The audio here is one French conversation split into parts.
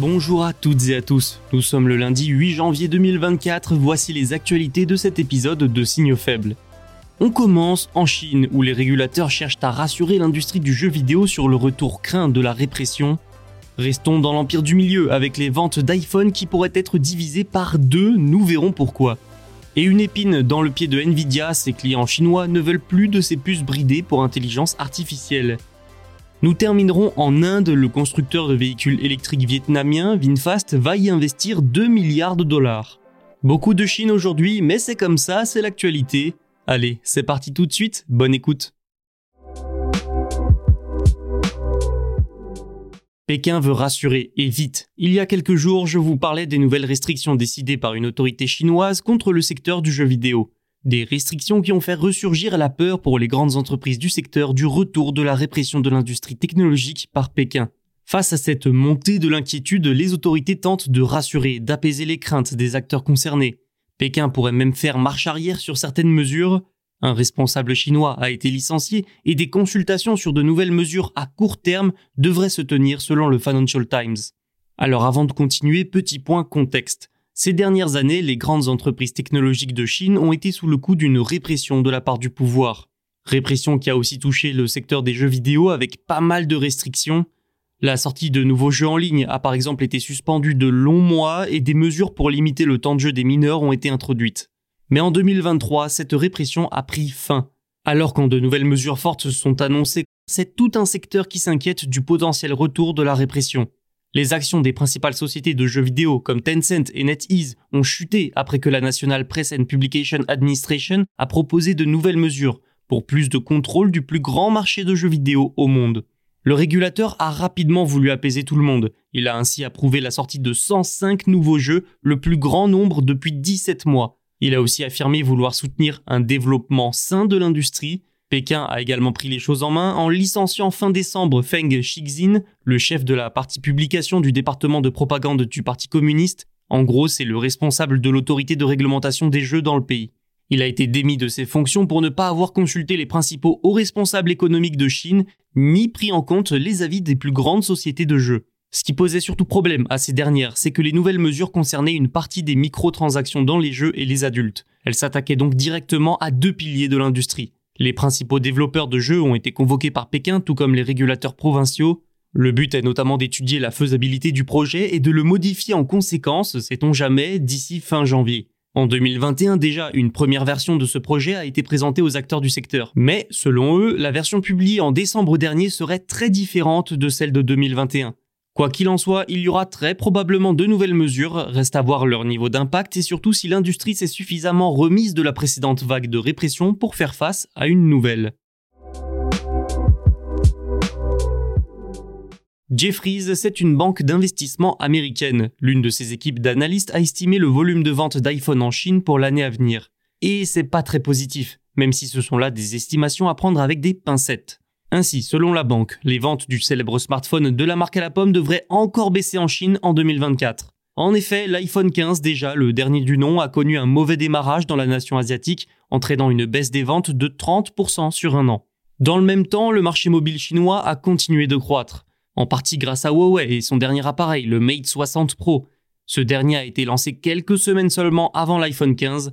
Bonjour à toutes et à tous, nous sommes le lundi 8 janvier 2024, voici les actualités de cet épisode de Signaux faibles. On commence en Chine où les régulateurs cherchent à rassurer l'industrie du jeu vidéo sur le retour craint de la répression. Restons dans l'empire du milieu avec les ventes d'iPhone qui pourraient être divisées par deux, nous verrons pourquoi. Et une épine dans le pied de Nvidia, ses clients chinois ne veulent plus de ces puces bridées pour intelligence artificielle. Nous terminerons en Inde, le constructeur de véhicules électriques vietnamien VinFast va y investir 2 milliards de dollars. Beaucoup de Chine aujourd'hui, mais c'est comme ça, c'est l'actualité. Allez, c'est parti tout de suite, bonne écoute. Pékin veut rassurer, et vite. Il y a quelques jours, je vous parlais des nouvelles restrictions décidées par une autorité chinoise contre le secteur du jeu vidéo. Des restrictions qui ont fait ressurgir la peur pour les grandes entreprises du secteur du retour de la répression de l'industrie technologique par Pékin. Face à cette montée de l'inquiétude, les autorités tentent de rassurer, d'apaiser les craintes des acteurs concernés. Pékin pourrait même faire marche arrière sur certaines mesures. Un responsable chinois a été licencié et des consultations sur de nouvelles mesures à court terme devraient se tenir selon le Financial Times. Alors avant de continuer, petit point contexte. Ces dernières années, les grandes entreprises technologiques de Chine ont été sous le coup d'une répression de la part du pouvoir. Répression qui a aussi touché le secteur des jeux vidéo avec pas mal de restrictions. La sortie de nouveaux jeux en ligne a par exemple été suspendue de longs mois et des mesures pour limiter le temps de jeu des mineurs ont été introduites. Mais en 2023, cette répression a pris fin. Alors quand de nouvelles mesures fortes sont annoncées, c'est tout un secteur qui s'inquiète du potentiel retour de la répression. Les actions des principales sociétés de jeux vidéo comme Tencent et NetEase ont chuté après que la National Press and Publication Administration a proposé de nouvelles mesures pour plus de contrôle du plus grand marché de jeux vidéo au monde. Le régulateur a rapidement voulu apaiser tout le monde. Il a ainsi approuvé la sortie de 105 nouveaux jeux, le plus grand nombre depuis 17 mois. Il a aussi affirmé vouloir soutenir un développement sain de l'industrie Pékin a également pris les choses en main en licenciant fin décembre Feng Xixin, le chef de la partie publication du département de propagande du Parti communiste. En gros, c'est le responsable de l'autorité de réglementation des jeux dans le pays. Il a été démis de ses fonctions pour ne pas avoir consulté les principaux hauts responsables économiques de Chine, ni pris en compte les avis des plus grandes sociétés de jeux. Ce qui posait surtout problème à ces dernières, c'est que les nouvelles mesures concernaient une partie des microtransactions dans les jeux et les adultes. Elles s'attaquaient donc directement à deux piliers de l'industrie. Les principaux développeurs de jeux ont été convoqués par Pékin, tout comme les régulateurs provinciaux. Le but est notamment d'étudier la faisabilité du projet et de le modifier en conséquence, sait-on jamais, d'ici fin janvier. En 2021 déjà, une première version de ce projet a été présentée aux acteurs du secteur. Mais, selon eux, la version publiée en décembre dernier serait très différente de celle de 2021. Quoi qu'il en soit, il y aura très probablement de nouvelles mesures, reste à voir leur niveau d'impact et surtout si l'industrie s'est suffisamment remise de la précédente vague de répression pour faire face à une nouvelle. Jeffries, c'est une banque d'investissement américaine. L'une de ses équipes d'analystes a estimé le volume de vente d'iPhone en Chine pour l'année à venir. Et c'est pas très positif, même si ce sont là des estimations à prendre avec des pincettes. Ainsi, selon la banque, les ventes du célèbre smartphone de la marque à la pomme devraient encore baisser en Chine en 2024. En effet, l'iPhone 15, déjà le dernier du nom, a connu un mauvais démarrage dans la nation asiatique, entraînant une baisse des ventes de 30% sur un an. Dans le même temps, le marché mobile chinois a continué de croître, en partie grâce à Huawei et son dernier appareil, le Mate 60 Pro. Ce dernier a été lancé quelques semaines seulement avant l'iPhone 15.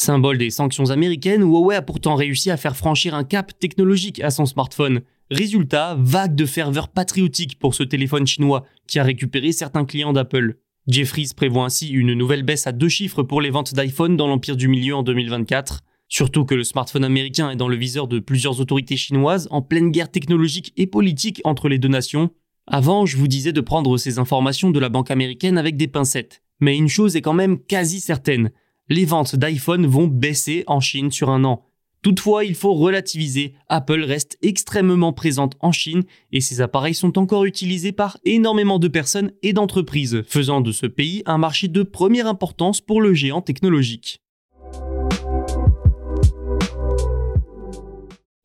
Symbole des sanctions américaines, Huawei a pourtant réussi à faire franchir un cap technologique à son smartphone. Résultat, vague de ferveur patriotique pour ce téléphone chinois qui a récupéré certains clients d'Apple. Jeffries prévoit ainsi une nouvelle baisse à deux chiffres pour les ventes d'iPhone dans l'Empire du Milieu en 2024. Surtout que le smartphone américain est dans le viseur de plusieurs autorités chinoises en pleine guerre technologique et politique entre les deux nations. Avant, je vous disais de prendre ces informations de la banque américaine avec des pincettes. Mais une chose est quand même quasi certaine. Les ventes d'iPhone vont baisser en Chine sur un an. Toutefois, il faut relativiser, Apple reste extrêmement présente en Chine et ses appareils sont encore utilisés par énormément de personnes et d'entreprises, faisant de ce pays un marché de première importance pour le géant technologique.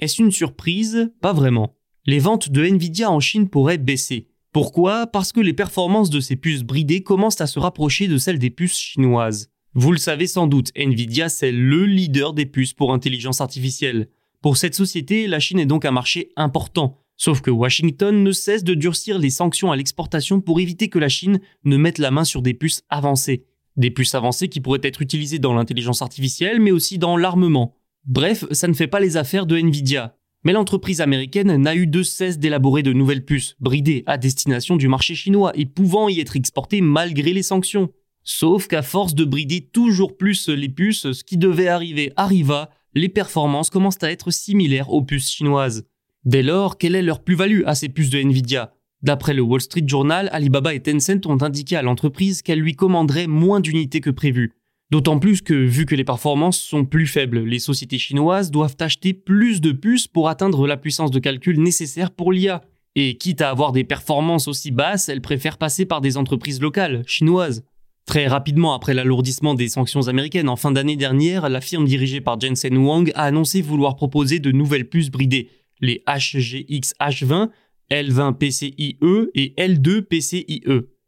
Est-ce une surprise? Pas vraiment. Les ventes de Nvidia en Chine pourraient baisser. Pourquoi? Parce que les performances de ces puces bridées commencent à se rapprocher de celles des puces chinoises. Vous le savez sans doute, Nvidia c'est le leader des puces pour intelligence artificielle. Pour cette société, la Chine est donc un marché important. Sauf que Washington ne cesse de durcir les sanctions à l'exportation pour éviter que la Chine ne mette la main sur des puces avancées. Des puces avancées qui pourraient être utilisées dans l'intelligence artificielle mais aussi dans l'armement. Bref, ça ne fait pas les affaires de Nvidia. Mais l'entreprise américaine n'a eu de cesse d'élaborer de nouvelles puces, bridées à destination du marché chinois et pouvant y être exportées malgré les sanctions. Sauf qu'à force de brider toujours plus les puces, ce qui devait arriver arriva, les performances commencent à être similaires aux puces chinoises. Dès lors, quelle est leur plus-value à ces puces de Nvidia? D'après le Wall Street Journal, Alibaba et Tencent ont indiqué à l'entreprise qu'elle lui commanderait moins d'unités que prévu. D'autant plus que, vu que les performances sont plus faibles, les sociétés chinoises doivent acheter plus de puces pour atteindre la puissance de calcul nécessaire pour l'IA. Et quitte à avoir des performances aussi basses, elles préfèrent passer par des entreprises locales, chinoises. Très rapidement après l'alourdissement des sanctions américaines en fin d'année dernière, la firme dirigée par Jensen Huang a annoncé vouloir proposer de nouvelles puces bridées, les HGX H20, L20 PCIe et L2 PCIe.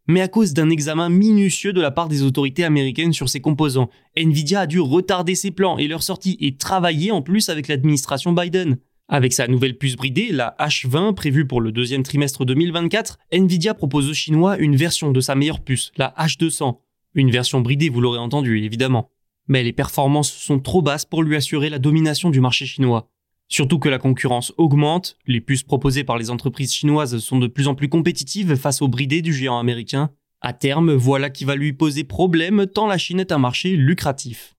Mais à cause d'un examen minutieux de la part des autorités américaines sur ces composants, Nvidia a dû retarder ses plans et leur sortie et travailler en plus avec l'administration Biden. Avec sa nouvelle puce bridée, la H20 prévue pour le deuxième trimestre 2024, Nvidia propose aux Chinois une version de sa meilleure puce, la H200, une version bridée, vous l'aurez entendu, évidemment. Mais les performances sont trop basses pour lui assurer la domination du marché chinois. Surtout que la concurrence augmente, les puces proposées par les entreprises chinoises sont de plus en plus compétitives face aux bridés du géant américain. À terme, voilà qui va lui poser problème tant la Chine est un marché lucratif.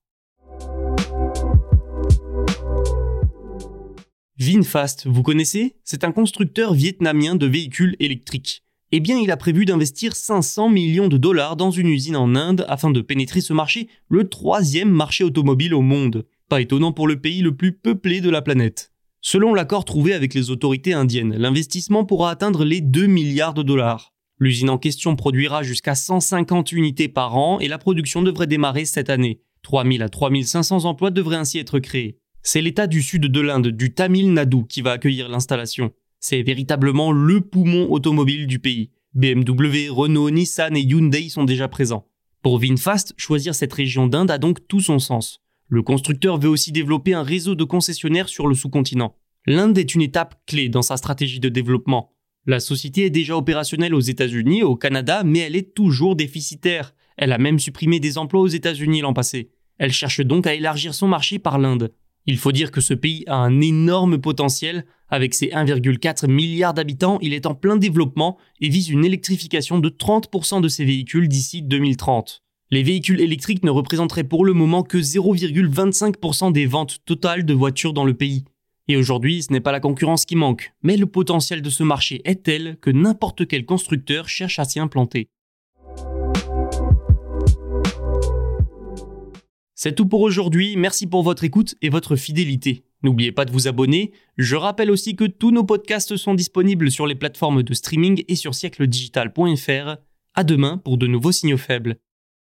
VinFast, vous connaissez? C'est un constructeur vietnamien de véhicules électriques eh bien il a prévu d'investir 500 millions de dollars dans une usine en Inde afin de pénétrer ce marché, le troisième marché automobile au monde. Pas étonnant pour le pays le plus peuplé de la planète. Selon l'accord trouvé avec les autorités indiennes, l'investissement pourra atteindre les 2 milliards de dollars. L'usine en question produira jusqu'à 150 unités par an et la production devrait démarrer cette année. 3000 à 3500 emplois devraient ainsi être créés. C'est l'État du sud de l'Inde, du Tamil Nadu, qui va accueillir l'installation. C'est véritablement le poumon automobile du pays. BMW, Renault, Nissan et Hyundai sont déjà présents. Pour VinFast, choisir cette région d'Inde a donc tout son sens. Le constructeur veut aussi développer un réseau de concessionnaires sur le sous-continent. L'Inde est une étape clé dans sa stratégie de développement. La société est déjà opérationnelle aux États-Unis, au Canada, mais elle est toujours déficitaire. Elle a même supprimé des emplois aux États-Unis l'an passé. Elle cherche donc à élargir son marché par l'Inde. Il faut dire que ce pays a un énorme potentiel. Avec ses 1,4 milliards d'habitants, il est en plein développement et vise une électrification de 30% de ses véhicules d'ici 2030. Les véhicules électriques ne représenteraient pour le moment que 0,25% des ventes totales de voitures dans le pays. Et aujourd'hui, ce n'est pas la concurrence qui manque, mais le potentiel de ce marché est tel que n'importe quel constructeur cherche à s'y implanter. C'est tout pour aujourd'hui, merci pour votre écoute et votre fidélité. N'oubliez pas de vous abonner. Je rappelle aussi que tous nos podcasts sont disponibles sur les plateformes de streaming et sur siècledigital.fr. À demain pour de nouveaux signaux faibles.